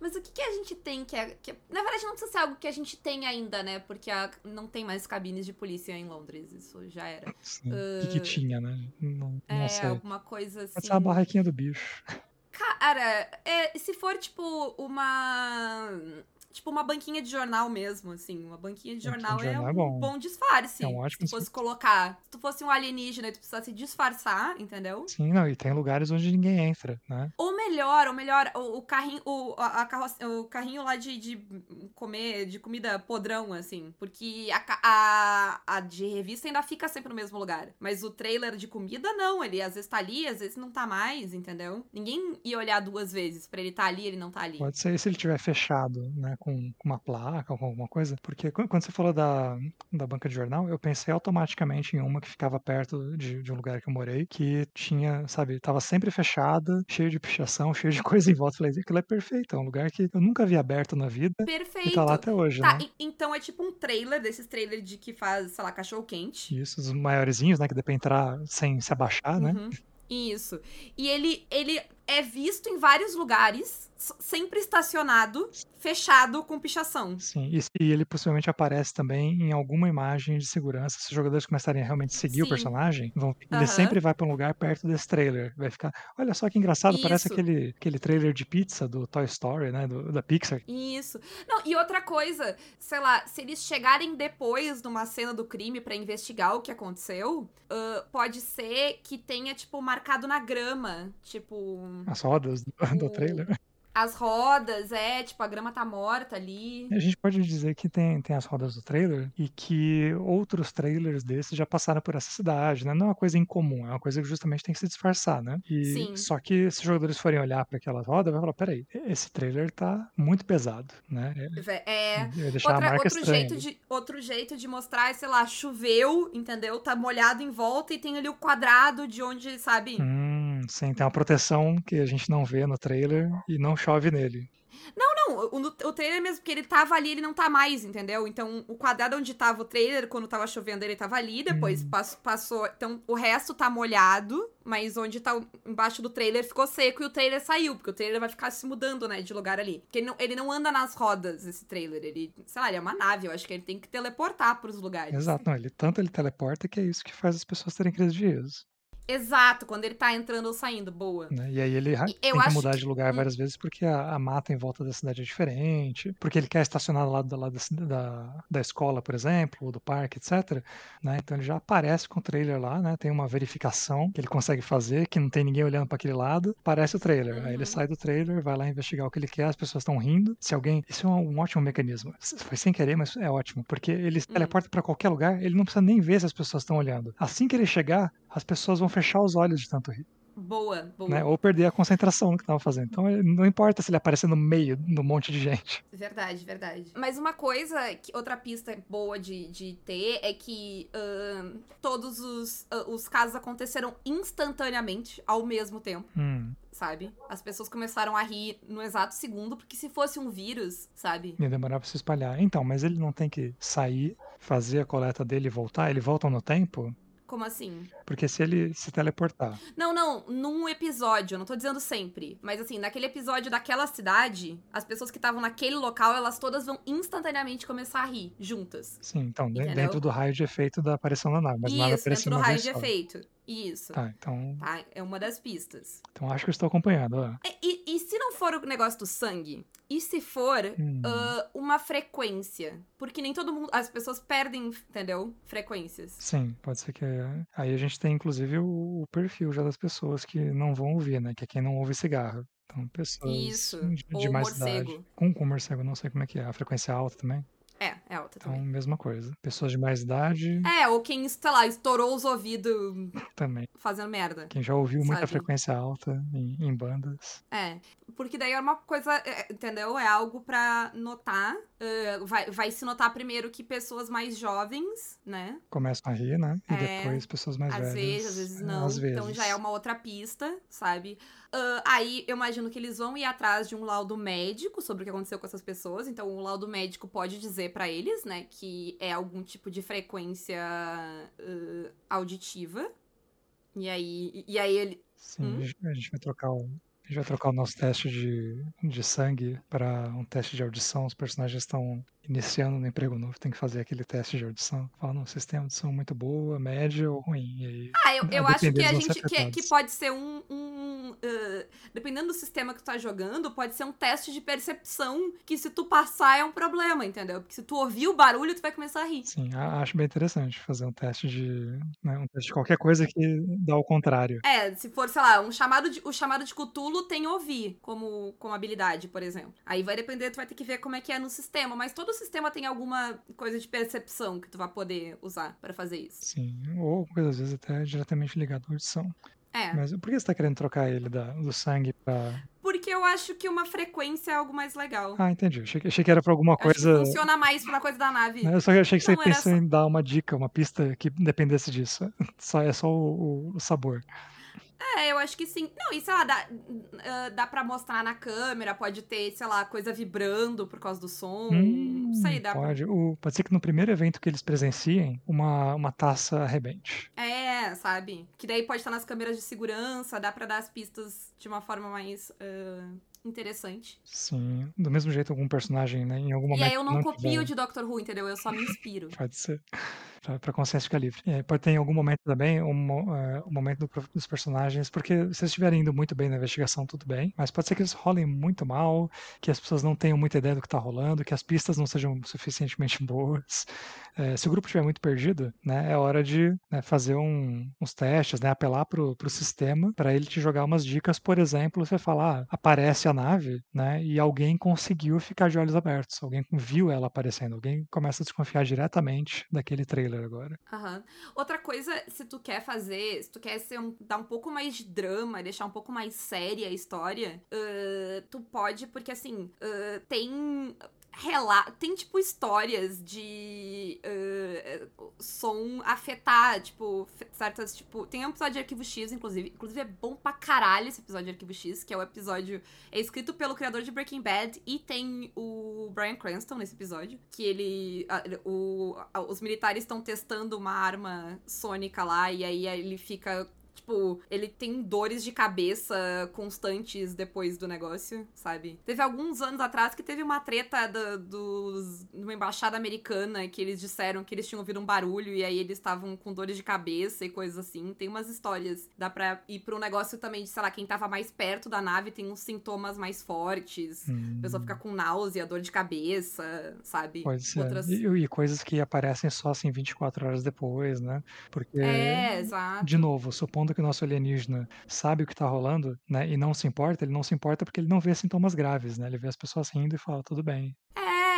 Mas o que, que a gente tem que é, que é- Na verdade, não precisa ser algo que a gente tem ainda, né? Porque a- não tem mais cabines de polícia em Londres. Isso já era. O que que tinha, né? Não, não é, sei. alguma coisa assim. Pode ser a barraquinha do bicho. Cara, é, se for tipo uma. Tipo uma banquinha de jornal mesmo, assim. Uma banquinha de Banquinha jornal, de jornal é é um bom. bom disfarce. É um ótimo Se fosse colocar. Se tu fosse um alienígena e tu precisasse disfarçar, entendeu? Sim, não, e tem lugares onde ninguém entra, né? Ou melhor, ou melhor, o, o carrinho, o, a, a o carrinho lá de, de comer, de comida podrão, assim. Porque a, a, a de revista ainda fica sempre no mesmo lugar. Mas o trailer de comida, não. Ele às vezes tá ali, às vezes não tá mais, entendeu? Ninguém ia olhar duas vezes pra ele tá ali ele não tá ali. Pode ser se ele tiver fechado, né, com com uma placa ou com alguma coisa. Porque qu- quando você falou da, da banca de jornal, eu pensei automaticamente em uma que ficava perto de, de um lugar que eu morei, que tinha, sabe, tava sempre fechada, cheio de pichação, [laughs] cheio de coisa em volta. Falei, aquilo é perfeito, é um lugar que eu nunca vi aberto na vida e Perfeito. tá lá até hoje, Tá, né? e- então é tipo um trailer, desses trailers de que faz, sei lá, cachorro quente. Isso, os maiorzinhos, né, que dá pra entrar sem se abaixar, né? Uhum. Isso. E ele, ele é visto em vários lugares, sempre estacionado, fechado com pichação. Sim, e se ele possivelmente aparece também em alguma imagem de segurança, se os jogadores começarem a realmente seguir o Sim. personagem, vão, ele Aham. sempre vai pra um lugar perto desse trailer. Vai ficar, olha só que engraçado, parece Isso. aquele, aquele trailer de pizza do Toy Story, né, do- da Pixar. Isso. Não, e outra coisa, sei lá, se eles chegarem depois numa cena do crime pra investigar o que aconteceu, ah, pode ser que tenha, tipo, marcado na grama. Tipo, As rodas do, [laughs] do O- trailer. as rodas, é, tipo, a grama tá morta ali. A gente pode dizer que tem, tem as rodas do trailer e que outros trailers desses já passaram por essa cidade, né? Não é uma coisa incomum, é uma coisa que justamente tem que se disfarçar, né? E Sim. só que se os jogadores forem olhar para aquelas rodas, vai falar, peraí, esse trailer tá muito pesado, né? É. Deixar a Outra- outro, estranha. jeito de, outro jeito de mostrar é, sei lá, choveu, entendeu? Tá molhado em volta e tem ali o quadrado de onde, sabe? Hum, sim, tem uma proteção que a gente não vê no trailer e não chove nele. Não, o, no- o trailer mesmo, porque ele tava ali, ele não tá mais, entendeu? Então, o quadrado onde tava o trailer, quando tava chovendo, ele tava ali, depois Hum. pass- passou. Então, o resto tá molhado, mas onde tá o- embaixo do trailer ficou seco e o trailer saiu, porque o trailer vai ficar se mudando, né, de lugar ali. Porque ele não, ele não anda nas rodas, esse trailer. Ele, sei lá, ele é uma nave, eu acho que ele tem que teleportar pros lugares. Exato, não, ele tanto ele teleporta que é isso que faz as pessoas terem crise de riso. Exato, quando ele tá entrando ou saindo, boa. né? E aí ele ra- E tem que mudar que- de lugar várias vezes porque a, a mata em volta da cidade é diferente, porque ele quer estacionar do lado, do lado da, da, da escola, por exemplo, ou do parque, etc. né? Então ele já aparece com o trailer lá, né? Tem uma verificação que ele consegue fazer, que não tem ninguém olhando para aquele lado, aparece o trailer. Aí ele Uhum. sai do trailer, vai lá investigar o que ele quer, as pessoas estão rindo. Se alguém. Isso é um, um ótimo mecanismo. Foi sem querer, mas é ótimo. Porque ele se Hum. teleporta para qualquer lugar, ele não precisa nem ver se as pessoas estão olhando. Assim que ele chegar, as pessoas vão fechar os olhos de tanto rir Boa, boa. né? Ou perder a concentração no que estava fazendo. Então ele- não importa se ele aparecer no meio do monte de gente. Verdade, verdade. Mas uma coisa, que, outra pista boa de, de ter é que ahn, todos os, ah, os casos aconteceram instantaneamente, ao mesmo tempo, Hum, sabe? As pessoas começaram a rir no exato segundo, porque se fosse um vírus, sabe? ia demorar pra se espalhar. Então, mas ele não tem que sair, fazer a coleta dele e voltar? Ele volta no tempo? Como assim? Porque se ele se teleportar. Não, não, num episódio, eu não tô dizendo sempre, mas assim, naquele episódio daquela cidade, as pessoas que estavam naquele local, elas todas vão instantaneamente começar a rir, juntas. Sim, então, de- Entendeu? dentro do raio de efeito da aparição da nave. Mas nada Isso, aparece dentro do raio de efeito. Isso. Tá, então, Tá, é uma das pistas. então acho que eu estou acompanhando. Ó. É, E, e se não for o negócio do sangue? E se for Hum, ah, uma frequência? Porque nem todo mundo. As pessoas perdem, entendeu? Frequências. Sim, pode ser que. Aí a gente tem inclusive o, o perfil já das pessoas que não vão ouvir, né? Que é quem não ouve cigarro. Então, pessoas Isso. de, de Ou mais idade. morcego. Com, com morcego, não sei como é que é. A frequência alta também. É, é alta Então, também. mesma coisa. Pessoas de mais idade É, ou quem, sei lá, estourou os ouvidos [laughs] também. fazendo merda. Quem já ouviu muita Sabe? frequência alta em, em bandas. É, porque daí é uma coisa, é, entendeu? É algo pra notar. eh, vai, vai se notar primeiro que pessoas mais jovens, né? Começam a rir, né? E É, depois pessoas mais às velhas. vezes, às vezes não. Às vezes. Então já é uma outra pista, sabe? Ah, aí eu imagino que eles vão ir atrás de um laudo médico sobre o que aconteceu com essas pessoas. Então o laudo médico pode dizer pra eles, né, que é algum tipo de frequência ah, auditiva. E aí, e aí ele. Sim, Hum? a gente- a gente vai trocar o. A gente vai trocar o nosso teste de, de sangue para um teste de audição. Os personagens estão iniciando no emprego novo, tem que fazer aquele teste de audição. Fala, não, vocês têm audição muito boa, média ou ruim. Aí, Ah, eu, eu acho que a gente. Que, que pode ser um. um, ah, dependendo do sistema que tu tá jogando, pode ser um teste de percepção que se tu passar é um problema, entendeu? Porque se tu ouvir o barulho, tu vai começar a rir. sim, acho bem interessante fazer um teste de. né, um teste de qualquer coisa que dá o contrário. É, se for, sei lá, um chamado de, o chamado de Cthulhu tem ouvir como, como habilidade, por exemplo. Aí vai depender, tu vai ter que ver como é que é no sistema, mas todo sistema tem alguma coisa de percepção que tu vai poder usar pra fazer isso. Sim, ou às vezes até diretamente ligado à audição. É, Mas por que você tá querendo trocar ele da- do sangue pra. porque eu acho que uma frequência é algo mais legal. Ah, entendi. Achei, que- achei que era pra alguma coisa. funciona mais pra coisa da nave. Eu só achei que você Não, pensou só- em dar uma dica, uma pista que dependesse disso. [laughs] Só, é só o, o sabor. É, eu acho que sim. Não, e sei lá, dá, ah, dá pra mostrar na câmera, pode ter, sei lá, coisa vibrando por causa do som. não sei, Hum, dá pra. pode. O- pode ser que no primeiro evento que eles presenciem, uma, uma taça arrebente. É, sabe? Que daí pode estar nas câmeras de segurança, dá pra dar as pistas de uma forma mais ah, interessante. Sim. Do mesmo jeito, algum personagem, né? Em algum E aí eu não, tiver- copio de Doctor Who, entendeu? Eu só me inspiro. Pode ser. Pra consciência ficar livre. É, pode ter em algum momento também um, é, um momento do dos personagens, porque se eles estiverem indo muito bem na investigação, tudo bem, mas pode ser que eles rolem muito mal, que as pessoas não tenham muita ideia do que tá rolando, que as pistas não sejam suficientemente [laughs] boas. É, se o grupo estiver muito perdido, né, é hora de né, fazer um- uns testes, né, apelar pro, pro sistema para ele te jogar umas dicas. Por exemplo, você falar, ah, aparece a nave, né, e alguém conseguiu ficar de olhos abertos, alguém viu ela aparecendo, alguém começa a desconfiar diretamente daquele trailer agora. Aham. Outra coisa, se tu quer fazer, se tu quer ser um- dar um pouco mais de drama, deixar um pouco mais séria a história, ah, tu pode, porque assim, ah, tem. Rela tem, tipo, histórias de ah, som afetar, tipo, certas, tipo. Tem um episódio de Arquivo X, inclusive. Inclusive, é bom pra caralho esse episódio de Arquivo X, que é o episódio. É escrito pelo criador de Breaking Bad e tem o Brian Cranston nesse episódio. Que ele. a- o, a- os militares estão testando uma arma sônica lá e aí ele fica. Tipo, ele tem dores de cabeça constantes depois do negócio, sabe? Teve alguns anos atrás que teve uma treta da, dos, numa embaixada americana que eles disseram que eles tinham ouvido um barulho e aí eles estavam com dores de cabeça e coisas assim. Tem umas histórias. Dá pra ir pra um negócio também de, sei lá, quem tava mais perto da nave tem uns sintomas mais fortes. A pessoa fica com náusea, dor de cabeça, sabe? Pode ser. Outras... E, e coisas que aparecem só assim 24 horas depois, né? Porque, É, exato. de novo, supondo que o nosso alienígena sabe o que tá rolando, né? E não se importa, ele não se importa porque ele não vê sintomas graves, né? Ele vê as pessoas rindo e fala, tudo bem.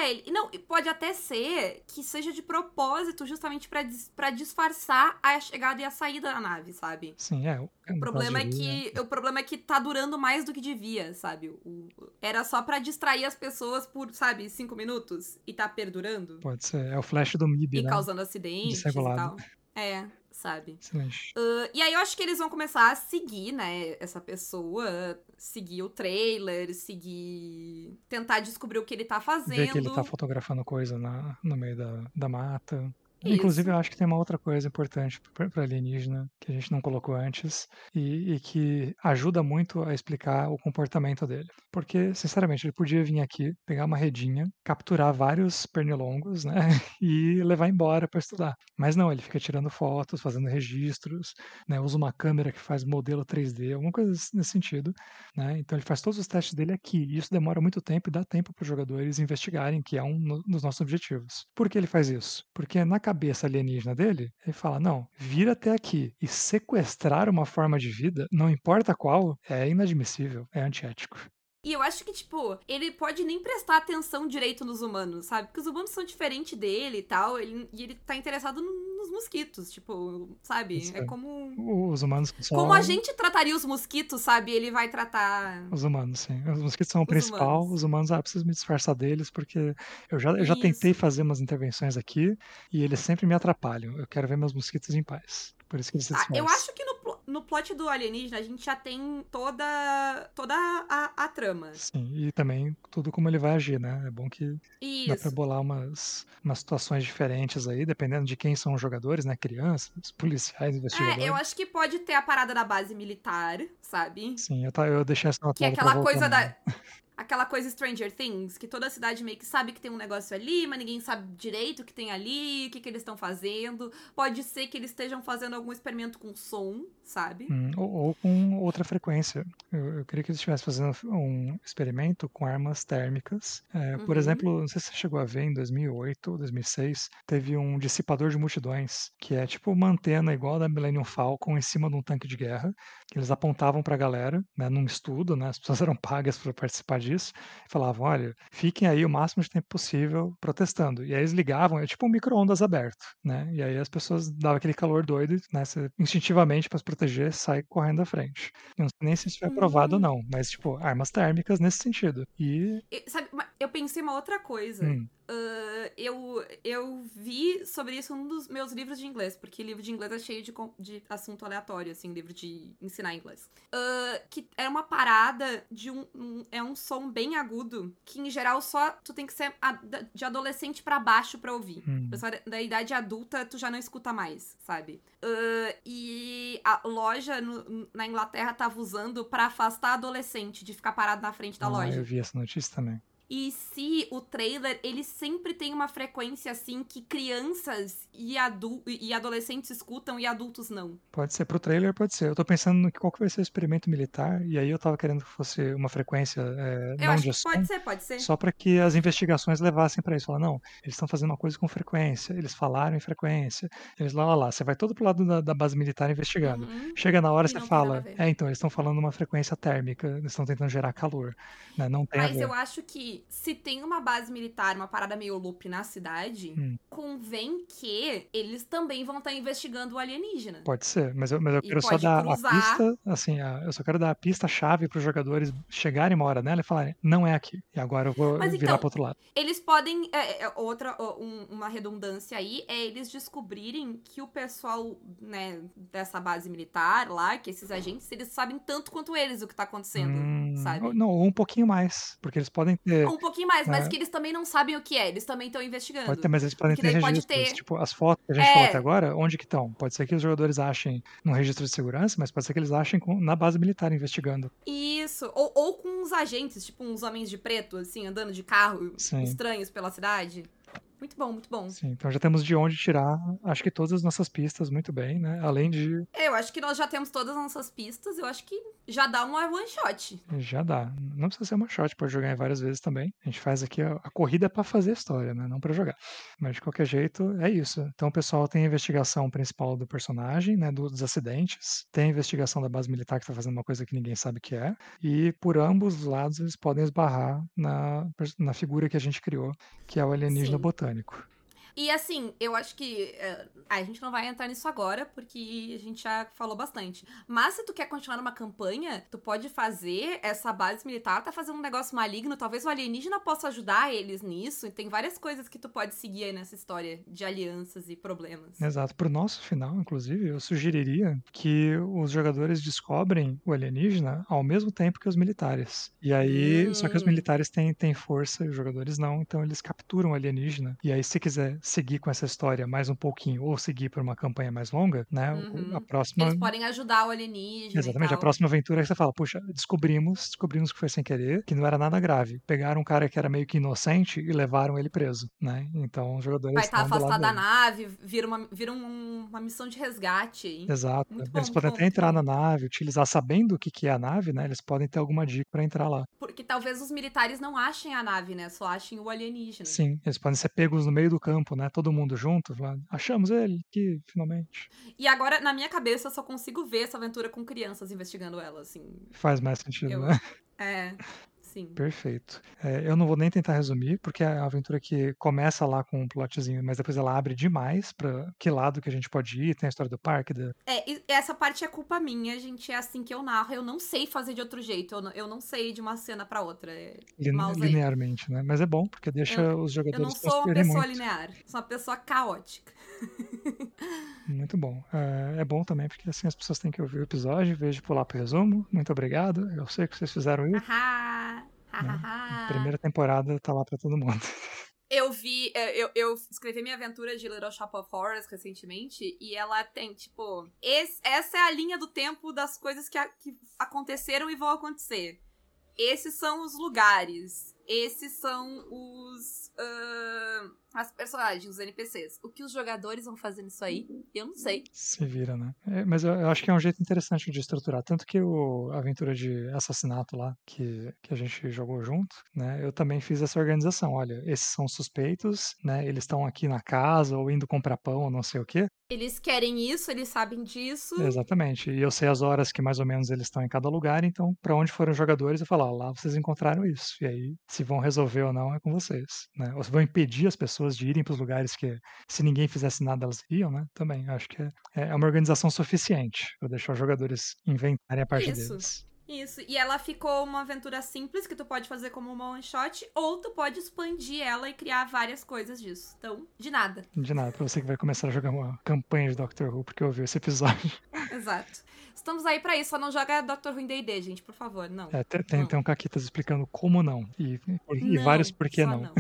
É, não, e pode até ser que seja de propósito, justamente pra dis- disfarçar a chegada e a saída da nave, sabe? Sim, é. O problema é que o problema é que tá durando mais do que devia, sabe? O- era só pra distrair as pessoas por, sabe, cinco minutos e tá perdurando Pode ser. É o flash do MIB, e né? causando acidentes e tal. É, sabe? Excelente. Uh, e aí eu acho que eles vão começar a seguir, né, essa pessoa, seguir o trailer, seguir. tentar descobrir o que ele tá fazendo. Ver que ele tá fotografando coisa na, no meio da, da mata. Isso. Inclusive, eu acho que tem uma outra coisa importante para alienígena que a gente não colocou antes e, e que ajuda muito a explicar o comportamento dele. Porque, sinceramente, ele podia vir aqui, pegar uma redinha, capturar vários pernilongos, né, [laughs] e levar embora para estudar. Mas não, ele fica tirando fotos, fazendo registros, né, usa uma câmera que faz modelo 3D, alguma coisa nesse sentido. Né? Então, ele faz todos os testes dele aqui. E isso demora muito tempo e dá tempo para os jogadores investigarem, que é um dos nossos objetivos. Por que ele faz isso? Porque na cabeça alienígena dele, ele fala: não, vir até aqui e sequestrar uma forma de vida, não importa qual, é inadmissível, é antiético. E eu acho que, tipo, ele pode nem prestar atenção direito nos humanos, sabe? Porque os humanos são diferentes dele e tal, ele, e ele tá interessado nos mosquitos, tipo, sabe? Isso é é. como. Os humanos são. Como a gente trataria os mosquitos, sabe? Ele vai tratar. Os humanos, sim. Os mosquitos são o Os principal. humanos. Os humanos, ah, preciso me disfarçar deles, porque eu já, eu já tentei fazer umas intervenções aqui e eles sempre me atrapalham. Eu quero ver meus mosquitos em paz. Por isso que eles se Ah, eu acho que no, pl- no plot do alienígena a gente já tem toda, toda a, a trama. Sim, e também tudo como ele vai agir, né? É bom que dá pra Isso. bolar umas, umas situações diferentes aí, dependendo de quem são os jogadores, né? Crianças, [laughs] policiais, É, investigadores. eu acho que pode ter a parada da base militar, sabe? Sim, eu, tá, eu deixei essa Que é aquela coisa nela. da. [laughs] Aquela coisa Stranger Things, que toda a cidade meio que sabe que tem um negócio ali, mas ninguém sabe direito o que tem ali, o que, que eles estão fazendo. Pode ser que eles estejam fazendo algum experimento com som, sabe? Hum, ou, ou com outra frequência. Eu, eu queria que eles estivessem fazendo um experimento com armas térmicas. É, Por Uhum. exemplo, não sei se você chegou a ver em 2008 ou 2006, teve um dissipador de multidões, que é tipo uma antena igual a da Millennium Falcon em cima de um tanque de guerra, que eles apontavam para a galera, né, num estudo, né, as pessoas [laughs] eram pagas para participar disso, falavam, olha, fiquem aí o máximo de tempo possível protestando. E aí eles ligavam, é tipo um micro-ondas aberto, né, e aí as pessoas davam aquele calor doido, né, você, instintivamente para se proteger, sai correndo da frente. Eu não sei nem se isso foi aprovado ou Hum. não, mas tipo, armas térmicas nesse sentido. E, E, sabe, eu pensei uma outra coisa. hum, Ah, eu, eu vi sobre isso num dos meus livros de inglês, porque livro de inglês é cheio de, de assunto aleatório, assim, livro de ensinar inglês. Ah, que era uma parada de um, um- É um som bem agudo, que em geral só tu tem que ser de adolescente pra baixo pra ouvir. hum. Pessoal da- da idade adulta, tu já não escuta mais, sabe? Ah, e a loja no- na Inglaterra tava usando pra afastar adolescente de ficar parado na frente da Ah, loja. eu vi essa notícia também. E se o trailer, ele sempre tem uma frequência assim que crianças e, adu e adolescentes escutam e adultos não. Pode ser pro trailer, pode ser. Eu tô pensando no que qual que vai ser o experimento militar, e aí eu tava querendo que fosse uma frequência é, Eu não acho de pode ser, pode ser. só para que as investigações levassem para isso. Falar, não, eles estão fazendo uma coisa com frequência, eles falaram em frequência, eles lá, lá, lá. Você vai todo pro lado da, da base militar investigando. Uhum. Chega na hora, E você fala, é, então, eles estão falando uma frequência térmica, eles estão tentando gerar calor. Né? Não tem Mas eu acho que se tem uma base militar, uma parada meio loop na cidade, Hum. convém que eles também vão estar investigando o alienígena. Pode ser, mas eu, mas eu quero só dar a cruzar. pista, assim, a- eu só quero dar a pista-chave para os jogadores chegarem uma hora nela e falarem, não é aqui. E agora eu vou Mas virar então, para outro lado. Eles podem. é, é, outra, ó, um- uma redundância aí é eles descobrirem que o pessoal, né, dessa base militar lá, que esses agentes, eles sabem tanto quanto eles o que tá acontecendo, Hum, sabe? não, ou um pouquinho mais, porque eles podem ter, Um pouquinho mais, mas É. que eles também não sabem o que é, eles também estão investigando. pode ter, mas eles podem ter registros, ter- tipo, as fotos que a gente falou É. até agora, onde que estão? Pode ser que os jogadores achem num registro de segurança, mas pode ser que eles achem com- na base militar investigando. Isso. Ou, ou com uns agentes, tipo uns homens de preto, assim, andando de carro Sim. estranhos pela cidade. Muito bom, muito bom. Sim, então já temos de onde tirar, acho que todas as nossas pistas muito bem, né? Além de Eu acho que nós já temos todas as nossas pistas, eu acho que já dá uma one shot. Já dá. Não precisa ser uma shot, pode jogar várias vezes também. A gente faz aqui a, a corrida para fazer a história, né? Não para jogar. Mas de qualquer jeito, é isso. Então o pessoal tem a investigação principal do personagem, né? do- Dos acidentes. Tem a investigação da base militar que tá fazendo uma coisa que ninguém sabe o que é. E por ambos os lados eles podem esbarrar na, na figura que a gente criou, que é o alienígena Sim. botânico. pânico. E assim, eu acho que. é, a gente não vai entrar nisso agora, porque a gente já falou bastante. Mas se tu quer continuar numa campanha, tu pode fazer essa base militar, tá fazendo um negócio maligno. Talvez o alienígena possa ajudar eles nisso. E tem várias coisas que tu pode seguir aí nessa história de alianças e problemas. Exato. Pro nosso final, inclusive, eu sugeriria que os jogadores descobrem o alienígena ao mesmo tempo que os militares. E aí, só que os Hum. militares têm, têm força e os jogadores não, então eles capturam o alienígena. E aí, se quiser seguir com essa história mais um pouquinho ou seguir por uma campanha mais longa, né? Uhum. A próxima. Eles podem ajudar o alienígena. Exatamente, a próxima aventura é que você fala, puxa, descobrimos, descobrimos que foi sem querer, que não era nada grave. Pegaram um cara que era meio que inocente e levaram ele preso, né? Então os jogadores Vai estar do lado afastado da nave, vira uma, vira um- uma missão de resgate aí. Exato. Muito Eles bom, podem bom, até entrar na nave, utilizar, sabendo o que, que é a nave, né? Eles podem ter alguma dica para entrar lá. Porque talvez os militares não achem a nave, né? Só achem o alienígena. Sim, eles podem ser pegos no meio do campo tempo, né? Todo mundo junto, falando, achamos ele aqui, finalmente. E agora, na minha cabeça, eu só consigo ver essa aventura com crianças investigando ela, assim. Faz mais sentido, Eu- né? É, sim. Perfeito. É, eu não vou nem tentar resumir, porque é uma aventura que começa lá com um plotzinho, mas depois ela abre demais pra que lado que a gente pode ir. Tem a história do parque, da... É, essa parte é culpa minha, gente. É assim que eu narro. Eu não sei fazer de outro jeito. Eu não, eu não sei de uma cena pra outra. É, linearmente, né? Mas é bom, porque deixa os Eu não jogadores sou uma pessoa muito. linear. Sou uma pessoa caótica. [laughs] Muito bom. É, é bom também, porque assim as pessoas têm que ouvir o episódio, de pular pro resumo. Muito obrigado. Eu sei que vocês fizeram isso. Haha. A [laughs] primeira temporada tá lá pra todo mundo. [laughs] Eu vi, é, eu, eu escrevi minha aventura de Little Shop of Horrors recentemente e ela tem, tipo, esse- essa é a linha do tempo das coisas que, a- que aconteceram e vão acontecer. Esses são os lugares. Esses são os. ahn, as personagens, os NPCs. O que os jogadores vão fazer nisso aí, eu não sei. Se vira, né? É, mas eu, eu acho que é um jeito interessante de estruturar. Tanto que o, a aventura de assassinato lá, que, que a gente jogou junto, né? Eu também fiz essa organização. Olha, esses são suspeitos, né? Eles estão aqui na casa ou indo comprar pão ou não sei o quê. Eles querem isso, eles sabem disso. Exatamente. E eu sei as horas que mais ou menos eles estão em cada lugar, então para onde foram os jogadores, eu falo, ó, lá vocês encontraram isso. E aí, se vão resolver ou não, é com vocês, né? Ou se vão impedir as pessoas de irem para os lugares que, se ninguém fizesse nada, elas iriam, né? Também, acho que é, é uma organização suficiente para deixar os jogadores inventarem a parte Isso. deles. Isso, e ela ficou uma aventura simples que tu pode fazer como uma one shot, ou tu pode expandir ela e criar várias coisas disso. Então, de nada. De nada, para você que vai começar a jogar uma campanha de Doctor Who, porque ouviu esse episódio. [laughs] Exato. Estamos aí pra isso, só não joga Dr. Who em D&D, gente, por favor, não. É, tem, Não. tem um Caquitas explicando como não, e, e Não, vários por que só não.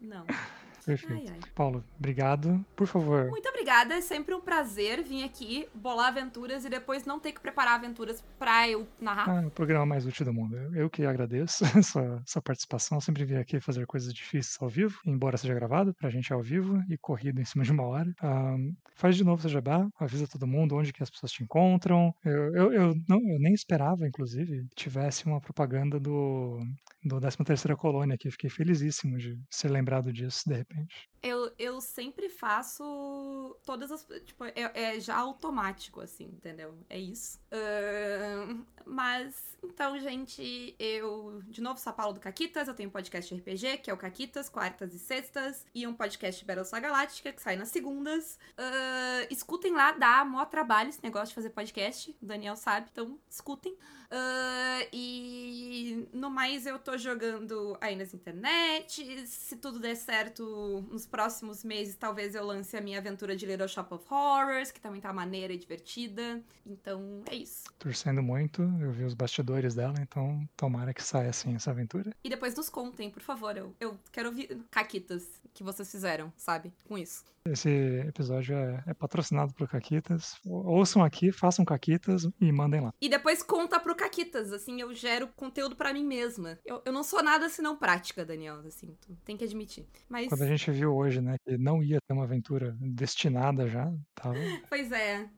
Não. [laughs] Perfeito. Ai, ai. Paulo, obrigado. Por favor, Muito obrigada, é sempre um prazer vir aqui bolar aventuras e depois não ter que preparar aventuras pra eu narrar. Ah, o programa mais útil do mundo. Eu- Eu que agradeço a [laughs] sua, sua participação. Sempre vim aqui fazer coisas difíceis ao vivo, embora seja gravado, pra gente é ao vivo e corrido em cima de uma hora. Ahn, faz de novo seu jabá, avisa todo mundo onde que as pessoas te encontram. Eu, eu, eu, não, eu nem esperava, inclusive, que tivesse uma propaganda do, do 13ª Colônia aqui. Fiquei felizíssimo de ser lembrado disso, de repente. Eu, eu sempre faço todas as. Tipo, é, é já automático, assim, entendeu? É isso. Ahn, mas, então, gente, eu. De novo, sou a Paula do Caquitas. Eu tenho um podcast RPG, que é o Caquitas, quartas e sextas. E um podcast Battlestar Galáctica, que sai nas segundas. Ahn, escutem lá, dá mó trabalho esse negócio de fazer podcast. O Daniel sabe, então escutem. Ahn, e no mais, eu tô jogando aí nas internet. Se tudo der certo, nos próximos meses, talvez eu lance a minha aventura de Little Shop of Horrors, que também tá maneira e divertida. Então, é isso. Torcendo muito, eu vi os bastidores dela, então tomara que saia assim essa aventura. E depois nos contem, por favor. Eu, eu quero ouvir caquitas que vocês fizeram, sabe? Com isso. Esse episódio é, é patrocinado por Caquitas. Ou- Ouçam aqui, façam Caquitas e mandem lá. E depois conta pro Caquitas, assim, eu gero conteúdo pra mim mesma. Eu, eu não sou nada senão prática, Daniel, assim, tu tem que admitir. Mas, Quando a gente viu hoje, né, que não ia ter uma aventura destinada já, tava. pois é.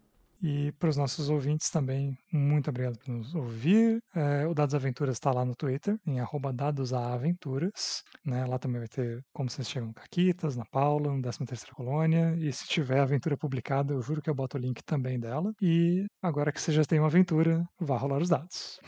E para os nossos ouvintes também, muito obrigado por nos ouvir. É, o Dados Aventuras está lá no Twitter, em arroba dadosaventuras. Né? Lá também vai ter como vocês chegam Caquitas, na Paula, no 13ª Colônia. E se tiver aventura publicada, eu juro que eu boto o link também dela. E agora que você já tem uma aventura, vá rolar os dados.